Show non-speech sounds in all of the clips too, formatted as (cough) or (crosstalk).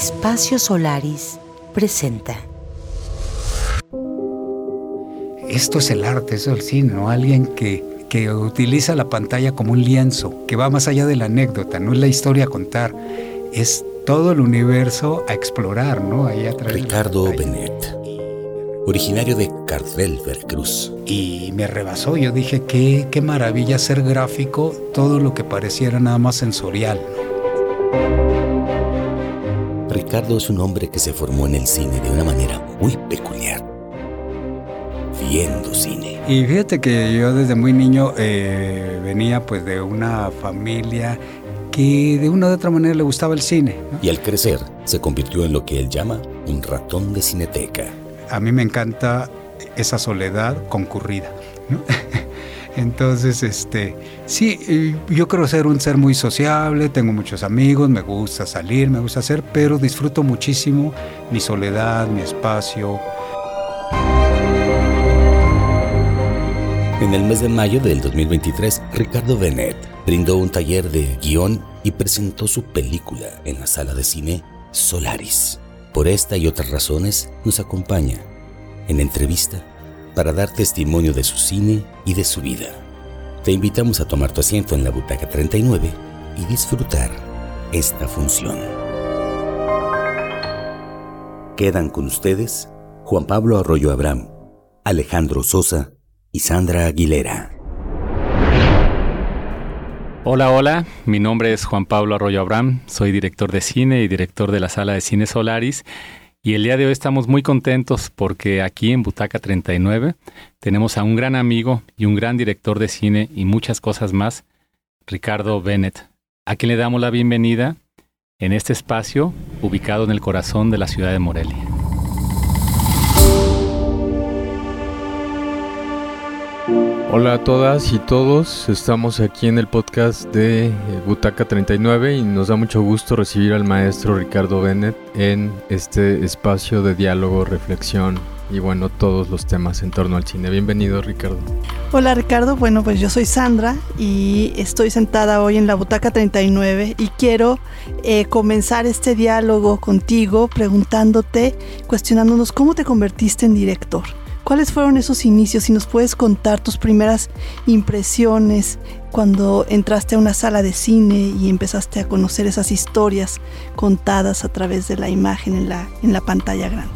Espacio Solaris presenta. Esto es el arte, eso es el cine, ¿no? Alguien que, que utiliza la pantalla como un lienzo, que va más allá de la anécdota, no es la historia a contar, es todo el universo a explorar, ¿no? Ahí a Ricardo Benet, originario de Cardel, Veracruz. Y me rebasó, yo dije, qué, qué maravilla ser gráfico, todo lo que pareciera nada más sensorial. Ricardo es un hombre que se formó en el cine de una manera muy peculiar viendo cine. Y fíjate que yo desde muy niño eh, venía pues de una familia que de una u otra manera le gustaba el cine. Y al crecer se convirtió en lo que él llama un ratón de cineteca. A mí me encanta esa soledad concurrida. (laughs) Entonces, este, sí, yo creo ser un ser muy sociable, tengo muchos amigos, me gusta salir, me gusta hacer, pero disfruto muchísimo mi soledad, mi espacio, En el mes de mayo del 2023, Ricardo Benet brindó un taller de guion y presentó su película en la sala de cine Solaris. Por esta y otras razones nos acompaña en entrevista para dar testimonio de su cine y de su vida. Te invitamos a tomar tu asiento en la butaca 39 y disfrutar esta función. Quedan con ustedes Juan Pablo Arroyo Abraham, Alejandro Sosa, y Sandra Aguilera. Hola, hola, mi nombre es Juan Pablo Arroyo Abraham, soy director de cine y director de la sala de cine Solaris y el día de hoy estamos muy contentos porque aquí en Butaca 39 tenemos a un gran amigo y un gran director de cine y muchas cosas más, Ricardo Bennett, a quien le damos la bienvenida en este espacio ubicado en el corazón de la ciudad de Morelia. Hola a todas y todos, estamos aquí en el podcast de eh, Butaca 39 y nos da mucho gusto recibir al maestro Ricardo Bennett en este espacio de diálogo, reflexión y bueno, todos los temas en torno al cine. Bienvenido Ricardo. Hola Ricardo, bueno pues yo soy Sandra y estoy sentada hoy en la Butaca 39 y quiero eh, comenzar este diálogo contigo preguntándote, cuestionándonos cómo te convertiste en director. ¿Cuáles fueron esos inicios? Si nos puedes contar tus primeras impresiones cuando entraste a una sala de cine y empezaste a conocer esas historias contadas a través de la imagen en la, en la pantalla grande.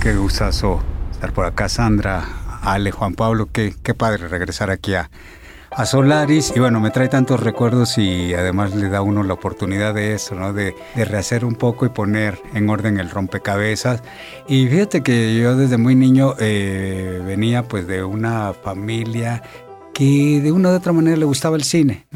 Qué gustazo estar por acá, Sandra, Ale, Juan Pablo, qué, qué padre regresar aquí a, a Solaris y bueno, me trae tantos recuerdos y además le da a uno la oportunidad de eso, ¿no? De, rehacer un poco y poner en orden el rompecabezas. Y fíjate que yo desde muy niño eh, venía pues de una familia que de una u otra manera le gustaba el cine.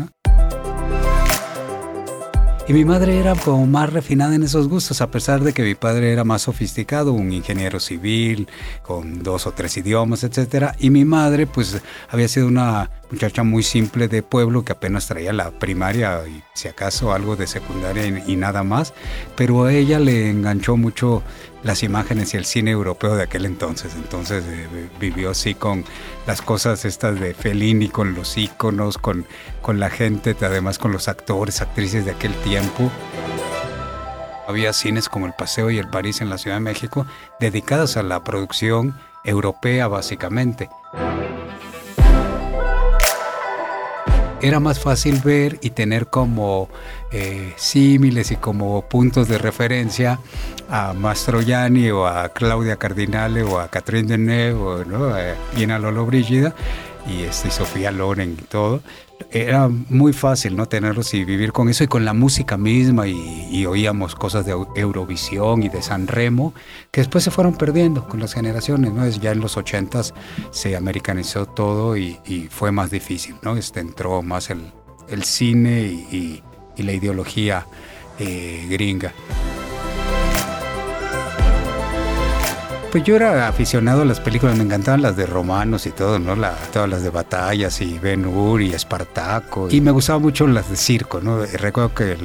Y mi madre era como más refinada en esos gustos, a pesar de que mi padre era más sofisticado, un ingeniero civil, con dos o tres idiomas, etc. Y mi madre, pues, había sido una muchacha muy simple de pueblo que apenas traía la primaria y si acaso algo de secundaria y, nada más, pero a ella le enganchó mucho las imágenes y el cine europeo de aquel entonces. Entonces eh, vivió así con las cosas estas de Fellini, con los íconos, con, con la gente, además con los actores, actrices de aquel tiempo. Había cines como El Paseo y El París en la Ciudad de México dedicados a la producción europea básicamente. era más fácil ver y tener como eh, símiles y como puntos de referencia a Mastroianni o a Claudia Cardinale o a Catherine Deneuve o ¿no? a Gina Lolo Brigida y, este, Sofía Loren y todo. Era muy fácil no tenerlos y vivir con eso y con la música misma y, oíamos cosas de Eurovisión y de San Remo que después se fueron perdiendo con las generaciones, ¿no? Ya en los ochentas se americanizó todo y, fue más difícil, ¿no? Este, entró más el cine y, la ideología eh, gringa. Pues yo era aficionado a las películas, me encantaban las de romanos y todo, ¿no? Todas las de batallas y Ben Hur y Espartaco. Y me gustaban mucho las de circo, ¿no? Recuerdo que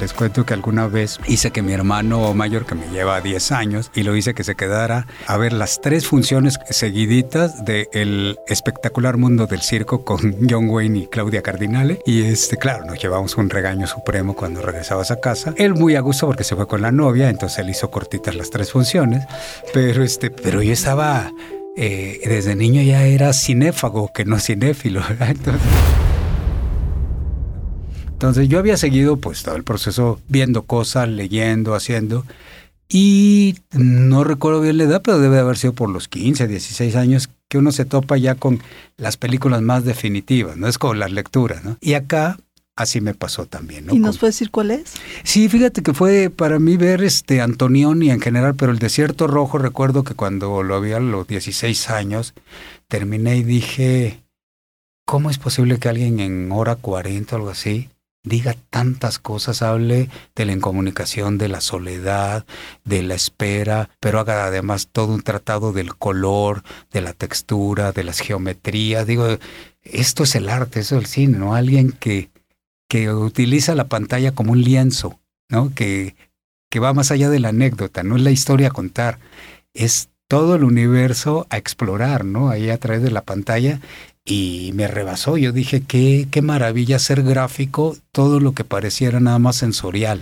Les cuento que alguna vez hice que mi hermano mayor, que me lleva 10 años, y lo hice que se quedara a ver las tres funciones seguiditas de El espectacular mundo del circo con (laughs) John Wayne y Claudia Cardinale. Y este, claro, nos llevamos un regaño supremo cuando regresabas a casa. Él muy a gusto porque se fue con la novia, entonces él hizo cortitas las tres funciones. Pero, este, pero yo estaba... Eh, desde niño ya era cinéfago, que no cinéfilo. (laughs) Entonces, entonces yo había seguido pues todo el proceso viendo cosas, leyendo, haciendo. Y no recuerdo bien la edad, pero debe haber sido por los 15, 16 años que uno se topa ya con las películas más definitivas, ¿no? Es como las lecturas, ¿no? Y acá así me pasó también, ¿no? ¿Y nos puedes decir cuál es? Sí, fíjate que fue para mí ver este Antonioni en general, pero el Desierto Rojo recuerdo que cuando lo había a los 16 años, terminé y dije, ¿cómo es posible que alguien en hora 40 o algo así diga tantas cosas, hable de la incomunicación, de la soledad, de la espera, pero haga además todo un tratado del color, de la textura, de las geometrías. Digo, esto es el arte, eso es el cine, ¿no? Alguien que, que utiliza la pantalla como un lienzo, ¿no? Que, que va más allá de la anécdota, no es la historia a contar, es todo el universo a explorar, ¿no? Ahí a través de la pantalla y me rebasó. Yo dije, qué, qué maravilla ser gráfico, todo lo que pareciera nada más sensorial.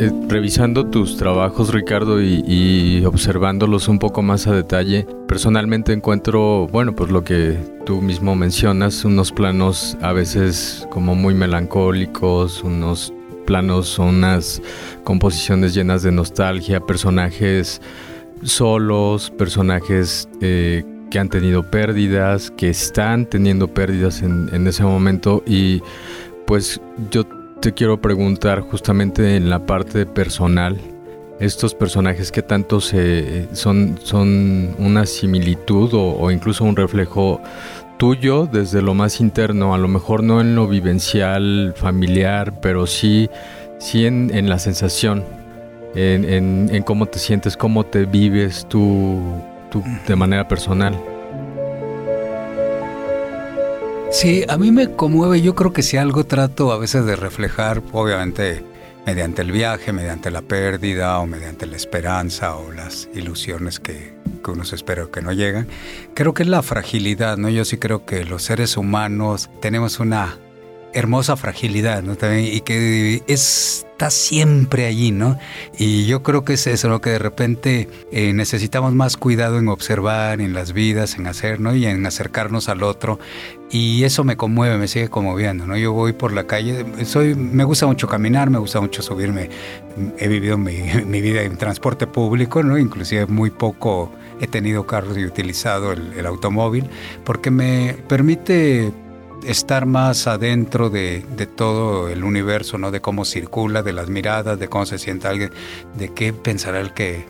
Eh, revisando tus trabajos, Ricardo, y, observándolos un poco más a detalle, personalmente encuentro, bueno, pues lo que tú mismo mencionas, unos planos a veces como muy melancólicos, unos planos, unas composiciones llenas de nostalgia, personajes solos, personajes eh, que han tenido pérdidas, que están teniendo pérdidas en, ese momento. Y pues yo te quiero preguntar justamente en la parte personal, estos personajes que tanto se, son, son una similitud o, incluso un reflejo tuyo desde lo más interno, a lo mejor no en lo vivencial, familiar, pero sí, sí en, la sensación, en, en, cómo te sientes, cómo te vives tú, tú de manera personal. Sí, a mí me conmueve, yo creo que si algo trato a veces de reflejar, obviamente mediante el viaje, mediante la pérdida o mediante la esperanza o las ilusiones que, que uno se espera que no llegan. Creo que es la fragilidad, ¿no? Yo sí creo que los seres humanos tenemos una hermosa fragilidad, ¿no? También, y que está siempre allí, ¿no? Y yo creo que es eso, ¿no? Que de repente eh, necesitamos más cuidado en observar, en las vidas, en hacer, ¿no? Y en acercarnos al otro. Y eso me conmueve, me sigue conmoviendo, ¿no? Yo voy por la calle, soy, me gusta mucho caminar, me gusta mucho subirme. He vivido mi, (laughs) mi vida en transporte público, ¿no? Inclusive muy poco he tenido carros y utilizado el, automóvil, porque me permite estar más adentro de, todo el universo, ¿no? De cómo circula, de las miradas, de cómo se siente alguien, de qué pensará el que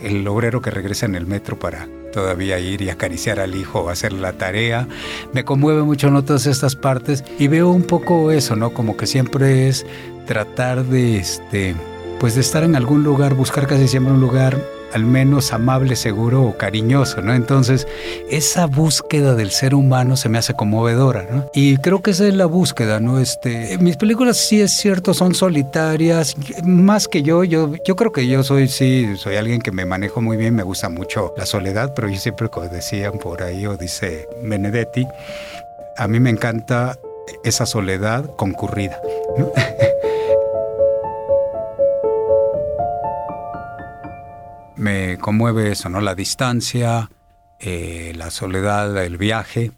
el obrero que regresa en el metro para todavía ir y acariciar al hijo o hacer la tarea. Me conmueve mucho ¿no? todas estas partes y veo un poco eso, ¿no? Como que siempre es tratar de este pues de estar en algún lugar, buscar casi siempre un lugar al menos amable, seguro o cariñoso, ¿no? Entonces, esa búsqueda del ser humano se me hace conmovedora, ¿no? Y creo que esa es la búsqueda, ¿no? Este, mis películas sí es cierto, son solitarias, más que yo, yo, yo creo que yo soy, sí, soy alguien que me manejo muy bien, me gusta mucho la soledad, pero yo siempre, como decían por ahí, o dice Benedetti, a mí me encanta esa soledad concurrida, ¿no? (laughs) me conmueve eso, ¿no? La distancia, eh, la soledad, el viaje.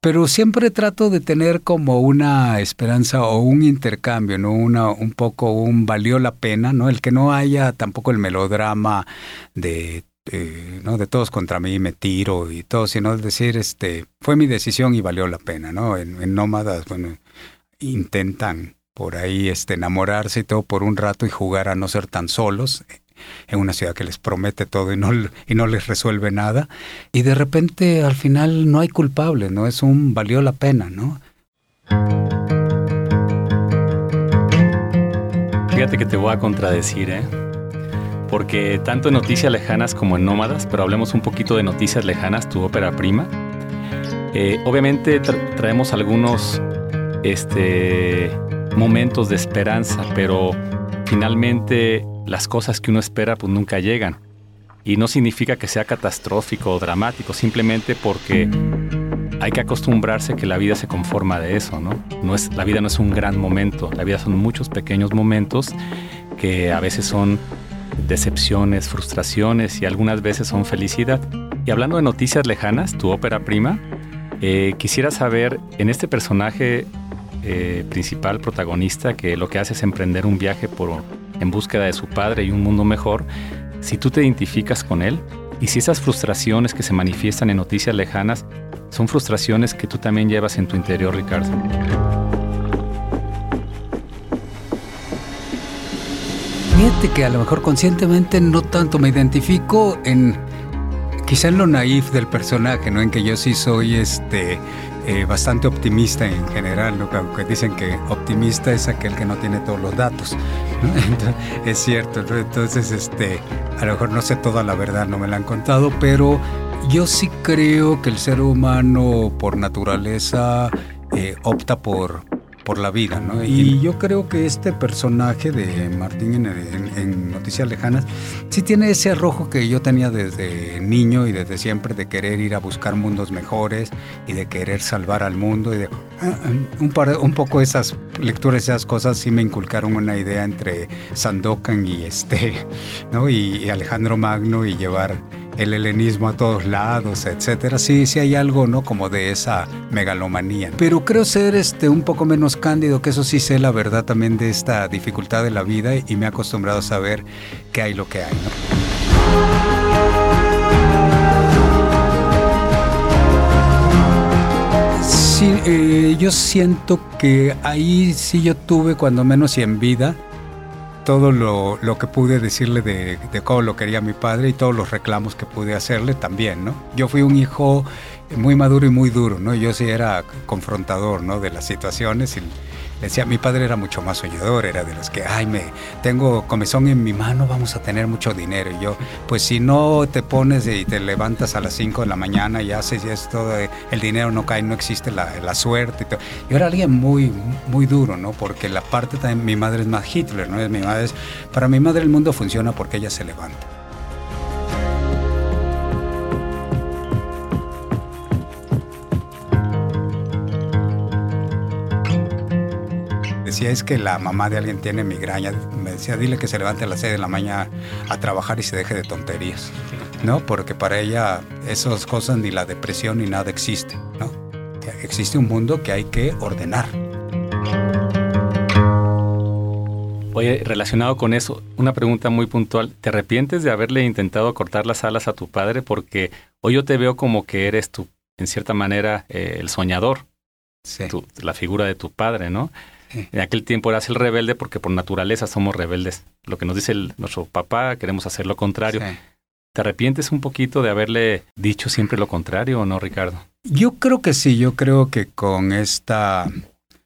Pero siempre trato de tener como una esperanza o un intercambio, ¿no? Una, un poco un valió la pena, ¿no? El que no haya tampoco el melodrama de, ¿no? de todos contra mí, me tiro y todo, sino decir, este, fue mi decisión y valió la pena, ¿no? En, en Nómadas, bueno, intentan por ahí este, enamorarse y todo por un rato y jugar a no ser tan solos en una ciudad que les promete todo y no, y no les resuelve nada. Y de repente al final no hay culpable, ¿no? Es un valió la pena, ¿no? Fíjate que te voy a contradecir, ¿eh? porque tanto en Noticias Lejanas como en Nómadas, pero hablemos un poquito de Noticias Lejanas, tu ópera prima. Eh, obviamente traemos algunos este, momentos de esperanza, pero finalmente las cosas que uno espera pues nunca llegan. Y no significa que sea catastrófico o dramático, simplemente porque hay que acostumbrarse que la vida se conforma de eso, ¿no? no es, la vida no es un gran momento, la vida son muchos pequeños momentos que a veces son decepciones, frustraciones y algunas veces son felicidad. Y hablando de noticias lejanas, tu ópera prima, eh, quisiera saber en este personaje eh, principal, protagonista, que lo que hace es emprender un viaje por, en búsqueda de su padre y un mundo mejor, si tú te identificas con él y si esas frustraciones que se manifiestan en noticias lejanas son frustraciones que tú también llevas en tu interior, Ricardo. Fíjate que a lo mejor conscientemente no tanto me identifico en quizá en lo naif del personaje, ¿no? En que yo sí soy este eh, bastante optimista en general, ¿no? Aunque dicen que optimista es aquel que no tiene todos los datos. (laughs) es cierto, entonces este, a lo mejor no sé toda la verdad, no me la han contado, pero yo sí creo que el ser humano por naturaleza eh, opta por por la vida, ¿no? Y yo creo que este personaje de Martín en, Noticias Lejanas sí tiene ese arrojo que yo tenía desde niño y desde siempre de querer ir a buscar mundos mejores y de querer salvar al mundo y de ah, un, un poco esas lecturas, esas cosas sí me inculcaron una idea entre Sandokan y este, (laughs) ¿no? y Alejandro Magno y llevar el helenismo a todos lados, etcétera. Sí, sí hay algo, ¿no? Como de esa megalomanía. Pero creo ser este un poco menos cándido, que eso sí sé la verdad también de esta dificultad de la vida y me he acostumbrado a saber que hay lo que hay, Sí, eh, yo siento que ahí sí yo tuve, cuando menos y en vida, todo lo, lo, que pude decirle de, cómo lo quería mi padre y todos los reclamos que pude hacerle también, ¿no? Yo fui un hijo muy maduro y muy duro, ¿no? Yo sí era confrontador, ¿no? De las situaciones decía, mi padre era mucho más soñador, era de los que, ay, me tengo comezón en mi mano, vamos a tener mucho dinero. Y yo, pues si no te pones y te levantas a las 5 de la mañana y haces y es todo, el dinero no cae, no existe la, la suerte. Y. Yo era alguien muy, muy duro, ¿no? Porque la parte también, mi madre es más Hitler, ¿no? Es mi madre, para mi madre el mundo funciona porque ella se levanta. Decía es que la mamá de alguien tiene migraña, me decía, dile que se levante a las 6 de la mañana a trabajar y se deje de tonterías, ¿no? Porque para ella esas cosas, ni la depresión ni nada existe, ¿no? Existe un mundo que hay que ordenar. Oye, relacionado con eso, una pregunta muy puntual. ¿Te arrepientes de haberle intentado cortar las alas a tu padre? Porque hoy yo te veo como que eres tú, en cierta manera, eh, el soñador. Sí. la figura de tu padre, ¿no? (laughs) En aquel tiempo eras el rebelde porque por naturaleza somos rebeldes. Lo que nos dice nuestro papá, queremos hacer lo contrario. ¿Te arrepientes un poquito de haberle dicho siempre lo contrario o no, Ricardo? Yo creo que sí, yo creo que con esta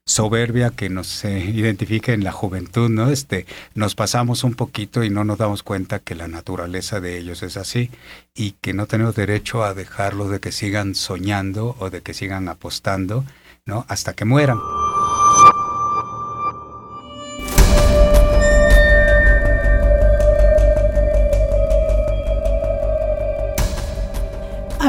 soberbia que nos identifica en la juventud, ¿no? Este, nos pasamos un poquito y no nos damos cuenta que la naturaleza de ellos es así y que no tenemos derecho a dejarlos de que sigan soñando o de que sigan apostando, ¿no? Hasta que mueran.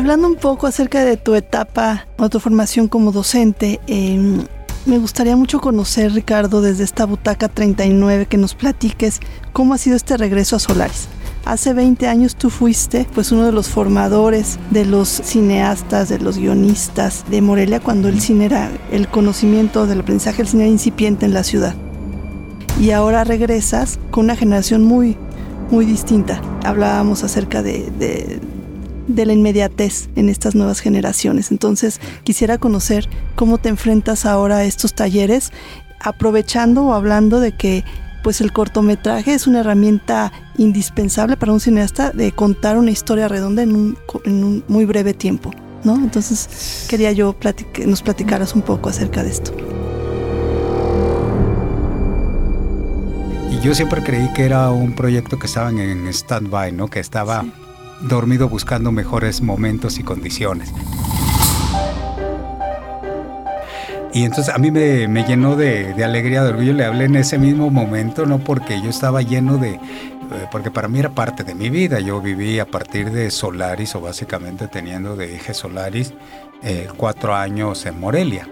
Hablando un poco acerca de tu etapa o tu formación como docente, em, me gustaría mucho conocer, Ricardo, desde esta butaca 39, que nos platiques cómo ha sido este regreso a Solaris. Hace 20 años tú fuiste pues uno de los formadores de los cineastas, de los guionistas de Morelia cuando el cine era el conocimiento del aprendizaje del cine incipiente en la ciudad. Y ahora regresas con una generación muy, muy distinta. Hablábamos acerca de de la inmediatez en estas nuevas generaciones. Entonces, quisiera conocer cómo te enfrentas ahora a estos talleres, aprovechando o hablando de que pues el cortometraje es una herramienta indispensable para un cineasta de contar una historia redonda en un, muy breve tiempo, ¿no? Entonces, quería yo que nos platicaras un poco acerca de esto. yo siempre creí que era un proyecto que estaban en stand-by, ¿no? Que estaba dormido buscando mejores momentos y condiciones. Y entonces a mí me, llenó de, alegría, de orgullo. Le hablé en ese mismo momento, no porque yo estaba lleno de... Eh, porque para mí era parte de mi vida. Yo viví a partir de Solaris, o básicamente teniendo de eje Solaris, eh, cuatro años en Morelia.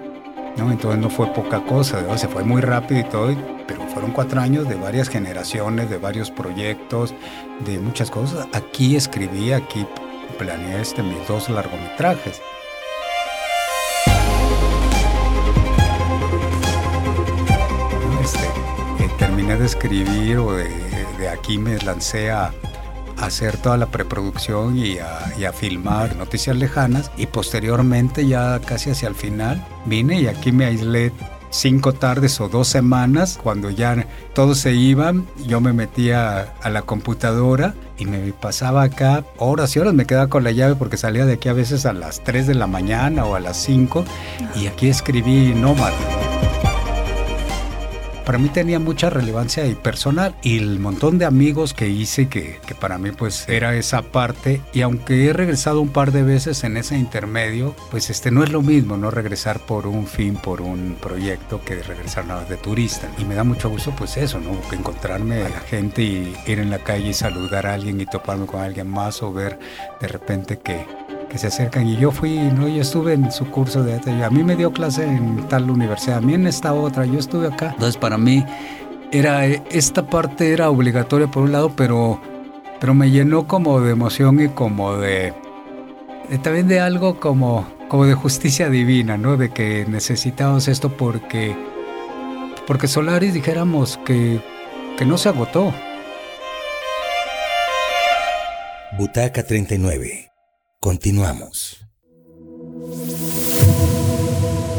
¿no? Entonces no fue poca cosa, se fue muy rápido y todo, pero fueron cuatro años de varias generaciones, de varios proyectos, de muchas cosas. Aquí escribí, aquí planeé este, mis dos largometrajes. Este, eh, terminé de escribir o de, aquí me lancé a, hacer toda la preproducción y a, filmar noticias lejanas y posteriormente ya casi hacia el final vine y aquí me aislé cinco tardes o dos semanas, cuando ya todos se iban, yo me metía a la computadora y me pasaba acá horas y horas, me quedaba con la llave porque salía de aquí a veces a las 3 de la mañana o a las 5 y aquí escribí Nómada para mí tenía mucha relevancia y personal y el montón de amigos que hice que, que, para mí pues era esa parte. Y aunque he regresado un par de veces en ese intermedio pues este no es lo mismo no regresar por un fin por un proyecto que regresar nada de turista. Y me da mucho gusto pues eso no encontrarme a la gente y ir en la calle y saludar a alguien y toparme con alguien más o ver de repente que que se acercan y yo fui, no, yo estuve en su curso de a mí me dio clase en tal universidad, a mí en esta otra, yo estuve acá. Entonces para mí era esta parte era obligatoria por un lado, pero pero me llenó como de emoción y como de, también de algo como como de justicia divina, ¿no? De que necesitamos esto porque porque Solaris dijéramos que que no se agotó. Butaca 39 Continuamos.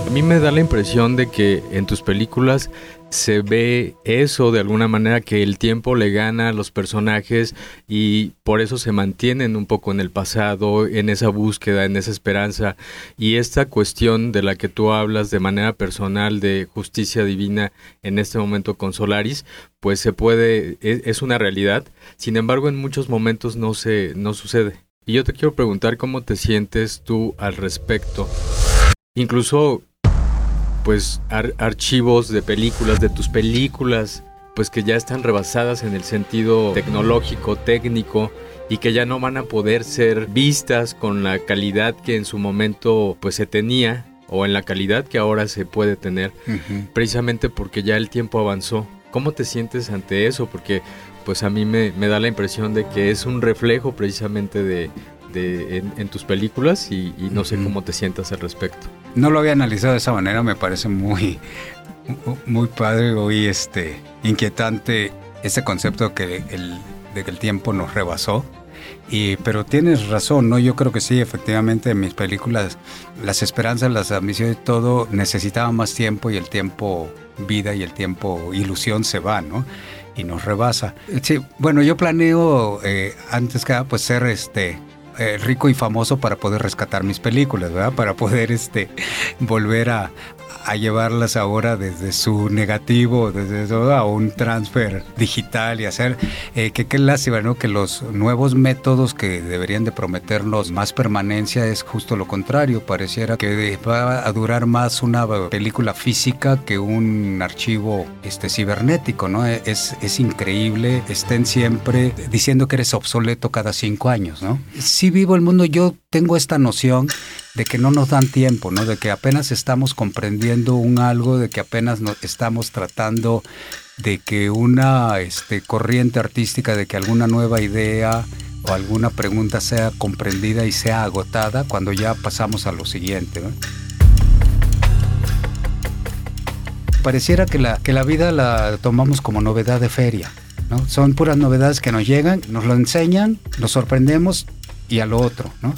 A mí me da la impresión de que en tus películas se ve eso de alguna manera que el tiempo le gana a los personajes y por eso se mantienen un poco en el pasado, en esa búsqueda, en esa esperanza y esta cuestión de la que tú hablas de manera personal de justicia divina en este momento con Solaris, pues se puede es, es una realidad. Sin embargo, en muchos momentos no se no sucede. Y yo te quiero preguntar cómo te sientes tú al respecto. Incluso, pues, archivos de películas, de tus películas, pues que ya están rebasadas en el sentido tecnológico, técnico, y que ya no van a poder ser vistas con la calidad que en su momento pues se tenía o en la calidad que ahora se puede tener, precisamente porque ya el tiempo avanzó. ¿Cómo te sientes ante eso? Porque pues a mí me, da la impresión de que es un reflejo precisamente de, en, tus películas y, no sé cómo te sientas al respecto. No lo había analizado de esa manera, me parece muy, muy padre y este, inquietante ese concepto que el, de que el tiempo nos rebasó. Y, pero tienes razón, ¿no? Yo creo que sí, efectivamente, en mis películas, las esperanzas, las ambiciones, todo necesitaba más tiempo y el tiempo vida y el tiempo ilusión se va, ¿no? y nos rebasa. Sí, bueno, yo planeo eh, antes que nada pues ser este eh, rico y famoso para poder rescatar mis películas, ¿verdad? Para poder este volver a, a llevarlas ahora desde su negativo, desde todo a un transfer digital y hacer eh, que qué lástima, ¿no? Que los nuevos métodos que deberían de prometernos más permanencia es justo lo contrario. Pareciera que va a durar más una película física que un archivo este, cibernético, ¿no? Es, es increíble. Estén siempre diciendo que eres obsoleto cada cinco años, ¿no? Si vivo el mundo, yo tengo esta noción de que no nos dan tiempo, ¿no? De que apenas estamos comprendiendo un algo, de que apenas estamos tratando de que una este, corriente artística, de que alguna nueva idea o alguna pregunta sea comprendida y sea agotada cuando ya pasamos a lo siguiente. Pareciera que la, que la vida la tomamos como novedad de feria. ¿no? Son puras novedades que nos llegan, nos lo enseñan, nos sorprendemos y a lo otro. ¿no?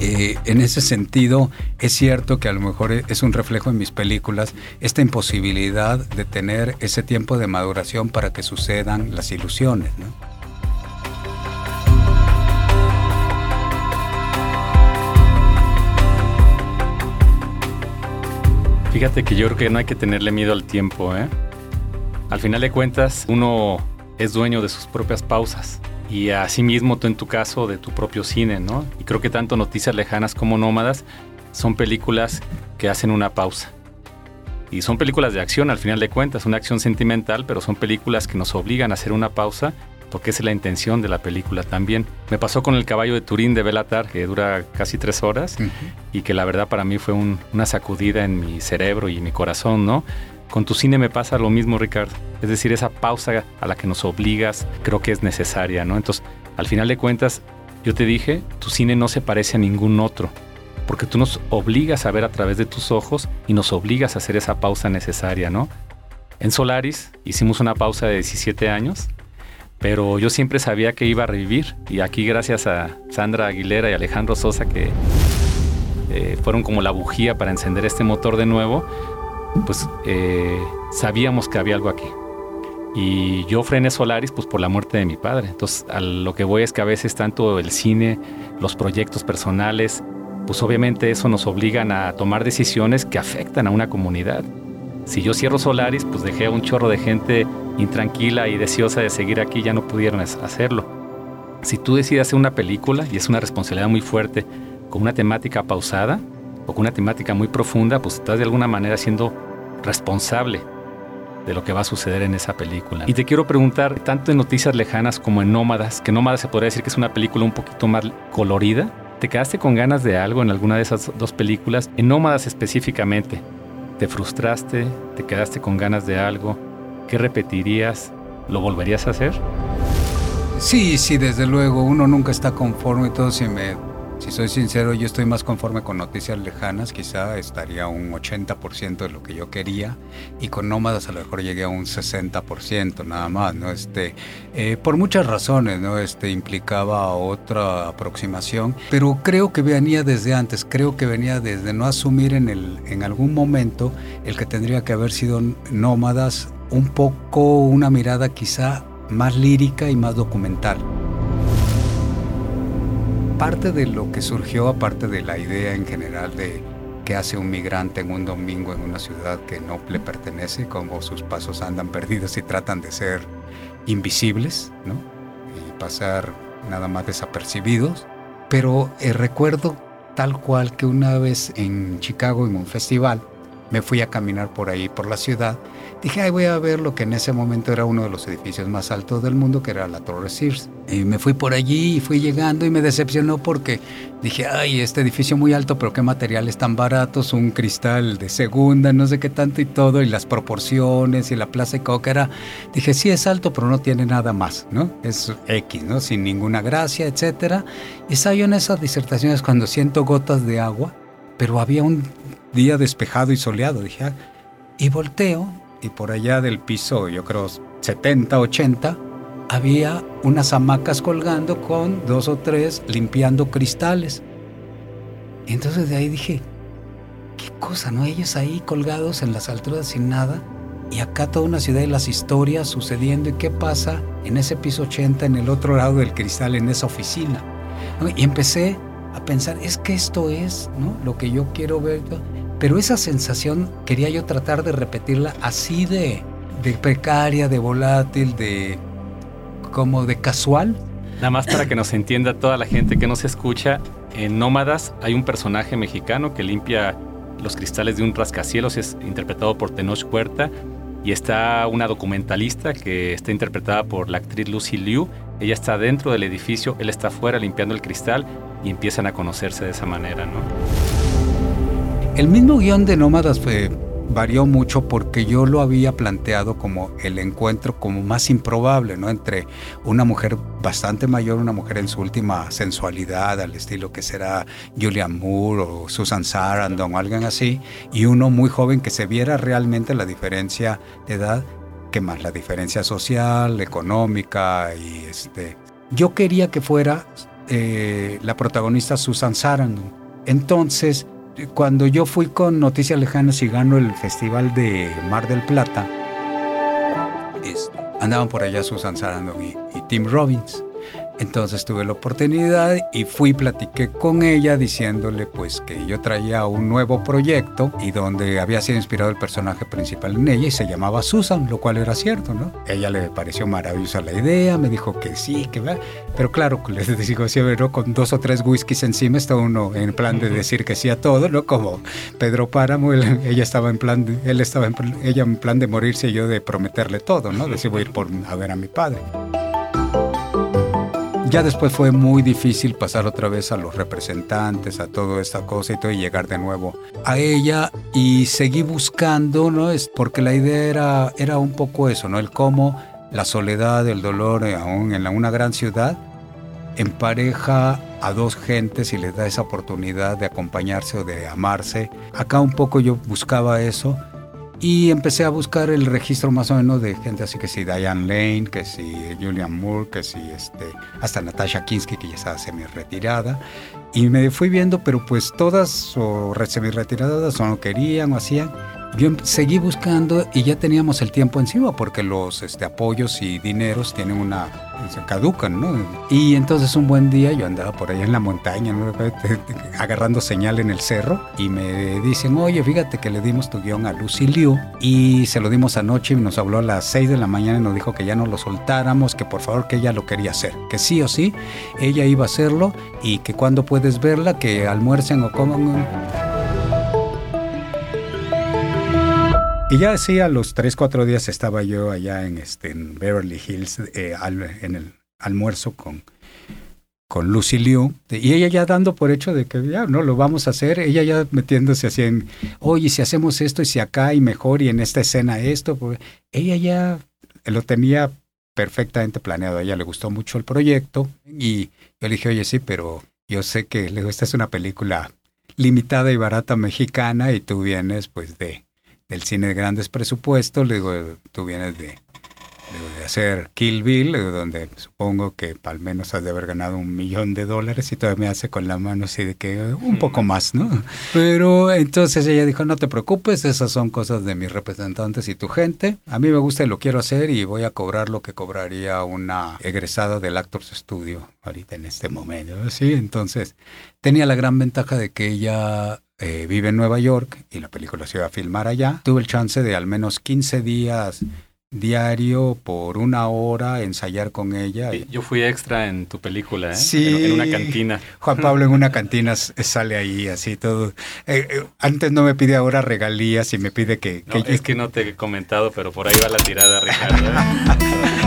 Eh, en ese sentido, es cierto que a lo mejor es un reflejo en mis películas esta imposibilidad de tener ese tiempo de maduración para que sucedan las ilusiones. Fíjate que yo creo que no hay que tenerle miedo al tiempo, ¿eh? Al final de cuentas, uno es dueño de sus propias pausas y asimismo tú en tu caso de tu propio cine, ¿no? Y creo que tanto Noticias Lejanas como Nómadas son películas que hacen una pausa. Y son películas de acción al final de cuentas, una acción sentimental, pero son películas que nos obligan a hacer una pausa porque esa es la intención de la película también. Me pasó con El caballo de Turín de Belatar, que dura casi tres horas y que la verdad para mí fue una sacudida en mi cerebro y mi corazón, ¿no? Con tu cine me pasa lo mismo, Ricardo. Es decir, esa pausa a la que nos obligas creo que es necesaria, ¿no? Entonces, al final de cuentas, yo te dije, tu cine no se parece a ningún otro, porque tú nos obligas a ver a través de tus ojos y nos obligas a hacer esa pausa necesaria, ¿no? En Solaris hicimos una pausa de 17 años, pero yo siempre sabía que iba a revivir y aquí gracias a Sandra Aguilera y Alejandro Sosa que eh, fueron como la bujía para encender este motor de nuevo, pues eh, sabíamos que había algo aquí. Y yo frené Solaris pues por la muerte de mi padre. Entonces a lo que voy es que a veces tanto el cine, los proyectos personales, pues obviamente eso nos obligan a tomar decisiones que afectan a una comunidad. Si yo cierro Solaris, pues dejé a un chorro de gente intranquila y deseosa de seguir aquí, ya no pudieron hacerlo. Si tú decides hacer una película, y es una responsabilidad muy fuerte, con una temática pausada, o con una temática muy profunda, pues estás de alguna manera siendo responsable de lo que va a suceder en esa película. Y te quiero preguntar, tanto en Noticias Lejanas como en Nómadas, que Nómadas se podría decir que es una película un poquito más colorida, ¿te quedaste con ganas de algo en alguna de esas dos películas? En Nómadas específicamente, ¿te frustraste? ¿Te quedaste con ganas de algo? ¿Qué repetirías? ¿Lo volverías a hacer? Sí, sí, desde luego, uno nunca está conforme todo si me si soy sincero, yo estoy más conforme con Noticias Lejanas, quizá estaría un 80% de lo que yo quería, y con Nómadas a lo mejor llegué a un 60% nada más, ¿no? Este, eh, por muchas razones, ¿no? Este, implicaba otra aproximación, pero creo que venía desde antes, creo que venía desde no asumir en, el, en algún momento el que tendría que haber sido Nómadas un poco una mirada quizá más lírica y más documental parte de lo que surgió, aparte de la idea en general de qué hace un migrante en un domingo en una ciudad que no le pertenece, como sus pasos andan (laughs) perdidos y tratan de ser invisibles, ¿no? Y pasar nada más desapercibidos. Pero eh, recuerdo tal cual que una vez en Chicago, en un festival, me fui a caminar por ahí, por la ciudad. Dije, ay, voy a ver lo que en ese momento era uno de los edificios más altos del mundo, que era la Torre Sears. Y me fui por allí y fui llegando y me decepcionó porque dije, ay, este edificio muy alto, pero qué materiales tan baratos, un cristal de segunda, no sé qué tanto y todo, y las proporciones y la plaza de coca era. Dije, sí es alto, pero no tiene nada más, ¿no? Es X, ¿no? Sin ninguna gracia, etcétera. Y estaba yo en esas disertaciones cuando siento gotas de agua, pero había un día despejado y soleado. Dije, ah", y volteo y por allá del piso, yo creo 70, 80, había unas hamacas colgando con dos o tres limpiando cristales. Y entonces de ahí dije, qué cosa, ¿no? Ellos ahí colgados en las alturas sin nada y acá toda una ciudad y las historias sucediendo y qué pasa en ese piso 80, en el otro lado del cristal, en esa oficina. Y empecé a pensar, es que esto es ¿no? lo que yo quiero ver. Pero esa sensación quería yo tratar de repetirla así de, precaria, de volátil, de como de casual. Nada más para que nos entienda toda la gente que nos escucha, en Nómadas hay un personaje mexicano que limpia los cristales de un rascacielos, es interpretado por Tenoch Huerta, y está una documentalista que está interpretada por la actriz Lucy Liu. Ella está dentro del edificio, él está afuera limpiando el cristal y empiezan a conocerse de esa manera, ¿no? El mismo guion de Nómadas varió mucho porque yo lo había planteado como el encuentro como más improbable, ¿no? Entre una mujer bastante mayor, una mujer en su última sensualidad, al estilo que será Julian Moore o Susan Sarandon o alguien así, y uno muy joven que se viera realmente la diferencia de edad, que más la diferencia social, económica y este... Yo quería que fuera eh, la protagonista Susan Sarandon. Entonces, cuando yo fui con Noticias Lejanas y gano el Festival de Mar del Plata, andaban por allá Susan Sarandon y, Tim Robbins. Entonces tuve la oportunidad y fui, platiqué con ella diciéndole pues que yo traía un nuevo proyecto y donde había sido inspirado el personaje principal en ella y se llamaba Susan, lo cual era cierto, ¿no? Ella le pareció maravillosa la idea, me dijo que sí, que va, pero claro, (laughs) les digo siempre, con dos o tres whiskies encima está uno en plan de decir que sí a todo, ¿no? Como Pedro Páramo, ella estaba en plan, de, él estaba en, ella en plan de morirse y yo de prometerle todo, ¿no? Decir voy a ir por, a ver a mi padre. Ya después fue muy difícil pasar otra vez a los representantes, a toda esta cosa y todo, y llegar de nuevo a ella y seguí buscando, ¿no? Es porque la idea era, era un poco eso, ¿no? El cómo la soledad, el dolor, eh, aún en una gran ciudad, empareja a dos gentes y les da esa oportunidad de acompañarse o de amarse. Acá un poco yo buscaba eso y empecé a buscar el registro más o menos de gente así que si Diane Lane, que si Julian Moore, que si este, hasta Natasha Kinsky, que ya estaba semi retirada. Y me fui viendo, pero pues todas o semi retiradas o no querían o hacían. Yo seguí buscando y ya teníamos el tiempo encima porque los este, apoyos y dineros tienen una se caducan, ¿no? Y entonces un buen día yo andaba por allá en la montaña, (laughs) agarrando señal en el cerro y me dicen, oye, fíjate que le dimos tu guion a Lucy Liu y se lo dimos anoche y nos habló a las 6 de la mañana y nos dijo que ya no lo soltáramos, que por favor que ella lo quería hacer, que sí o sí, ella iba a hacerlo y que cuando puedes verla, que almuercen o coman. Y ya así a los 3, 4 días estaba yo allá en, este, en Beverly Hills eh, en el almuerzo con, con Lucy Liu, y ella ya dando por hecho de que ya no lo vamos a hacer, ella ya metiéndose así en, oye, si hacemos esto y si acá y mejor y en esta escena esto, pues ella ya lo tenía perfectamente planeado, a ella le gustó mucho el proyecto y yo le dije, oye, sí, pero yo sé que esta es una película limitada y barata mexicana y tú vienes pues de del cine de grandes presupuestos, digo, tú vienes de, de hacer Kill Bill, donde supongo que al menos has de haber ganado un millón de dólares y todavía me hace con la mano así de que un poco más, ¿no? Pero entonces ella dijo, no te preocupes, esas son cosas de mis representantes y tu gente. A mí me gusta y lo quiero hacer y voy a cobrar lo que cobraría una egresada del Actors Studio ahorita en este momento, ¿sí? Entonces tenía la gran ventaja de que ella eh, vive en Nueva York y la película se iba a filmar allá. Tuve el chance de al menos 15 días diario por una hora ensayar con ella. Yo fui extra en tu película, ¿eh? Sí. En, una cantina. Juan Pablo en una cantina sale ahí así todo. Eh, eh, antes no me pide ahora regalías y me pide que... es que no te he comentado, pero por ahí va la tirada, Ricardo. (laughs)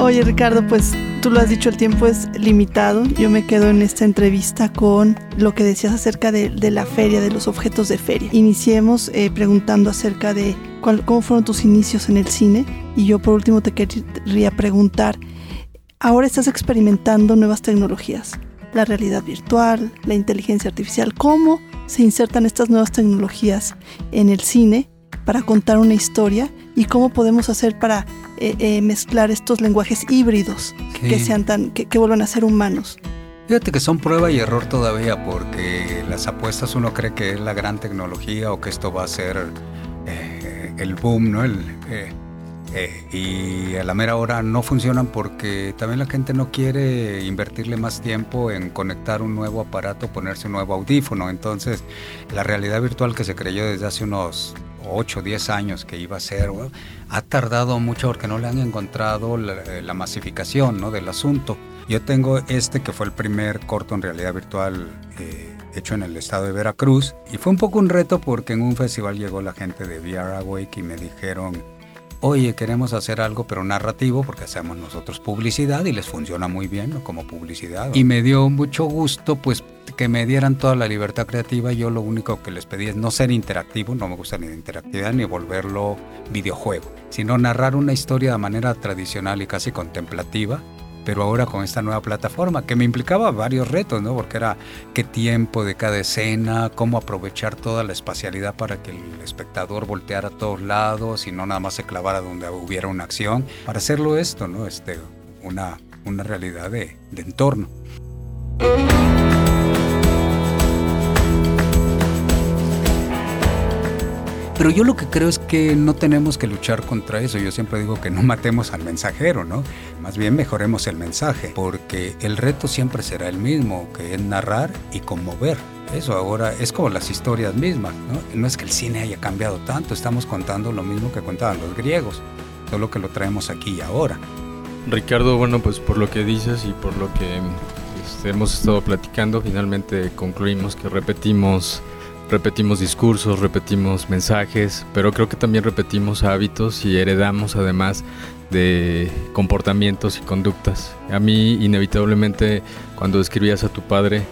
Oye, Ricardo, pues tú lo has dicho, el tiempo es limitado. Yo me quedo en esta entrevista con lo que decías acerca de, la feria, de los objetos de feria. Iniciemos preguntando acerca de cómo fueron tus inicios en el cine. Y yo por último te quería preguntar, ahora estás experimentando nuevas tecnologías, la realidad virtual, la inteligencia artificial, ¿cómo se insertan estas nuevas tecnologías en el cine para contar una historia y cómo podemos hacer para eh, eh, mezclar estos lenguajes híbridos que sean tan que, vuelvan a ser humanos? Fíjate que son prueba y error todavía porque las apuestas uno cree que es la gran tecnología o que esto va a ser el boom, ¿no? El, eh, eh, y a la mera hora no funcionan porque también la gente no quiere invertirle más tiempo en conectar un nuevo aparato, ponerse un nuevo audífono. Entonces, la realidad virtual que se creyó desde hace unos 8 o 10 años que iba a ser, ha tardado mucho porque no le han encontrado la, eh, masificación ¿no? del asunto. Yo tengo este que fue el primer corto en realidad virtual hecho en el estado de Veracruz. Y fue un poco un reto porque en un festival llegó la gente de VR Awake y me dijeron, oye, queremos hacer algo pero narrativo porque hacemos nosotros publicidad y les funciona muy bien como publicidad. Y me dio mucho gusto pues que me dieran toda la libertad creativa. Yo lo único que les pedí es no ser interactivo, no me gusta ni la interactividad ni volverlo videojuego, sino narrar una historia de manera tradicional y casi contemplativa pero ahora con esta nueva plataforma que me implicaba varios retos, ¿no? Porque era qué tiempo de cada escena, cómo aprovechar toda la espacialidad para que el espectador volteara a todos lados y no nada más se clavara donde hubiera una acción, para hacerlo esto, ¿no? Este, una, una realidad de, de entorno. Pero yo lo que creo es que no tenemos que luchar contra eso. Yo siempre digo que no matemos al mensajero, ¿no? Más bien mejoremos el mensaje, porque el reto siempre será el mismo, que es narrar y conmover. Eso ahora es como las historias mismas, ¿no? No es que el cine haya cambiado tanto, estamos contando lo mismo que contaban los griegos, solo que lo traemos aquí y ahora. Ricardo, bueno, pues por lo que dices y por lo que este, hemos estado platicando, finalmente concluimos que repetimos repetimos discursos, repetimos mensajes, pero creo que también repetimos hábitos y heredamos además de comportamientos y conductas. A mí inevitablemente cuando escribías a tu padre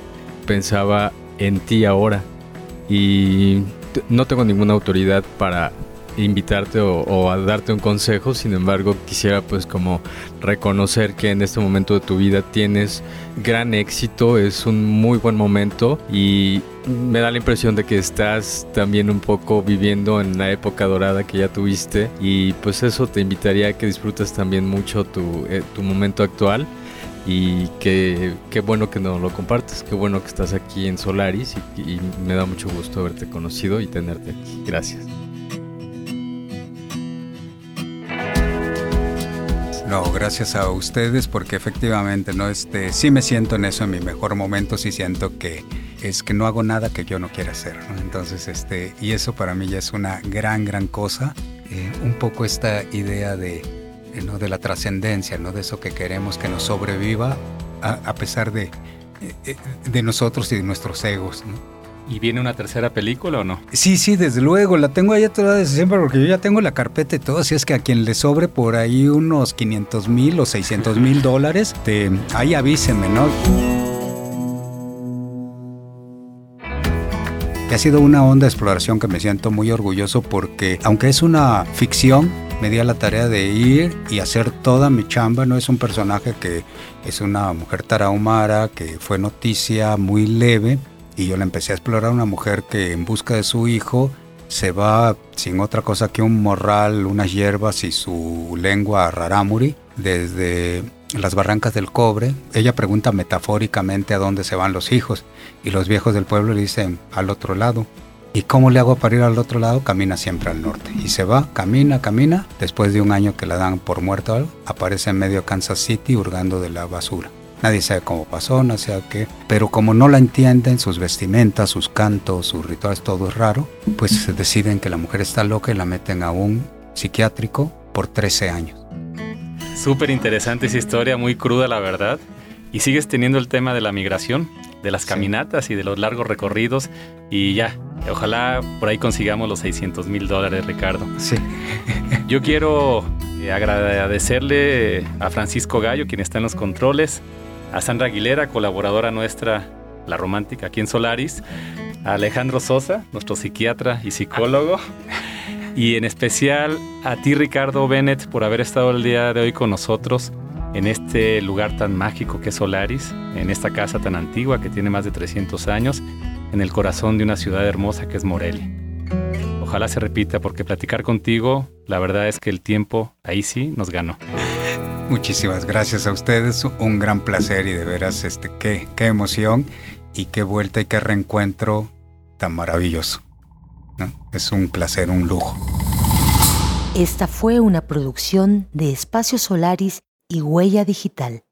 pensaba en ti ahora y no tengo ninguna autoridad para invitarte o, a darte un consejo, sin embargo quisiera pues como reconocer que en este momento de tu vida tienes gran éxito, es un muy buen momento y me da la impresión de que estás también un poco viviendo en la época dorada que ya tuviste y pues eso te invitaría a que disfrutes también mucho tu, eh, tu momento actual y qué bueno que nos lo compartes, qué bueno que estás aquí en Solaris y me da mucho gusto haberte conocido y tenerte aquí. Gracias. No, gracias a ustedes porque efectivamente no este sí me siento en eso en mi mejor momento, sí siento que es que no hago nada que yo no quiera hacer, Entonces este y eso para mí ya es una gran gran cosa, eh, un poco esta idea de eh, ¿no? de la trascendencia, ¿no? de eso que queremos que nos sobreviva a, pesar de, eh, de nosotros y de nuestros egos. ¿no? ¿Y viene una tercera película o no? Sí, sí, desde luego, la tengo allá toda desde siempre porque yo ya tengo la carpeta y todo, así es que a quien le sobre por ahí unos 500 mil o 600 mil dólares, te, ahí avíseme, ¿no? ha sido una onda de exploración que me siento muy orgulloso porque aunque es una ficción, me di a la tarea de ir y hacer toda mi chamba. No es un personaje que es una mujer tarahumara, que fue noticia muy leve, y yo le empecé a explorar una mujer que en busca de su hijo se va sin otra cosa que un morral, unas hierbas y su lengua rarámuri desde las barrancas del cobre. Ella pregunta metafóricamente a dónde se van los hijos y los viejos del pueblo le dicen al otro lado. ¿Y cómo le hago para ir al otro lado? Camina siempre al norte. Y se va, camina, camina. Después de un año que la dan por muerta, aparece en medio Kansas City hurgando de la basura. Nadie sabe cómo pasó, no sé qué. Pero como no la entienden, sus vestimentas, sus cantos, sus rituales, todo es raro, pues deciden que la mujer está loca y la meten a un psiquiátrico por 13 años. Súper interesante esa historia, muy cruda la verdad. Y sigues teniendo el tema de la migración, de las caminatas y de los largos recorridos. Y ya, ojalá por ahí consigamos los 600 mil dólares, Ricardo. Sí. (laughs) Yo quiero eh, agradecerle a Francisco Gallo, quien está en los controles, a Sandra Aguilera, colaboradora nuestra, la romántica, aquí en Solaris, a Alejandro Sosa, nuestro psiquiatra y psicólogo, y en especial a ti, Ricardo Bennett, por haber estado el día de hoy con nosotros en este lugar tan mágico que es Solaris, en esta casa tan antigua que tiene más de 300 años, en el corazón de una ciudad hermosa que es Morelia. Ojalá se repita porque platicar contigo, la verdad es que el tiempo ahí sí nos ganó. Muchísimas gracias a ustedes, un gran placer y de veras este qué, qué emoción y qué vuelta y qué reencuentro tan maravilloso. Es un placer, un lujo. Esta fue una producción de Espacio Solaris y Huella Digital.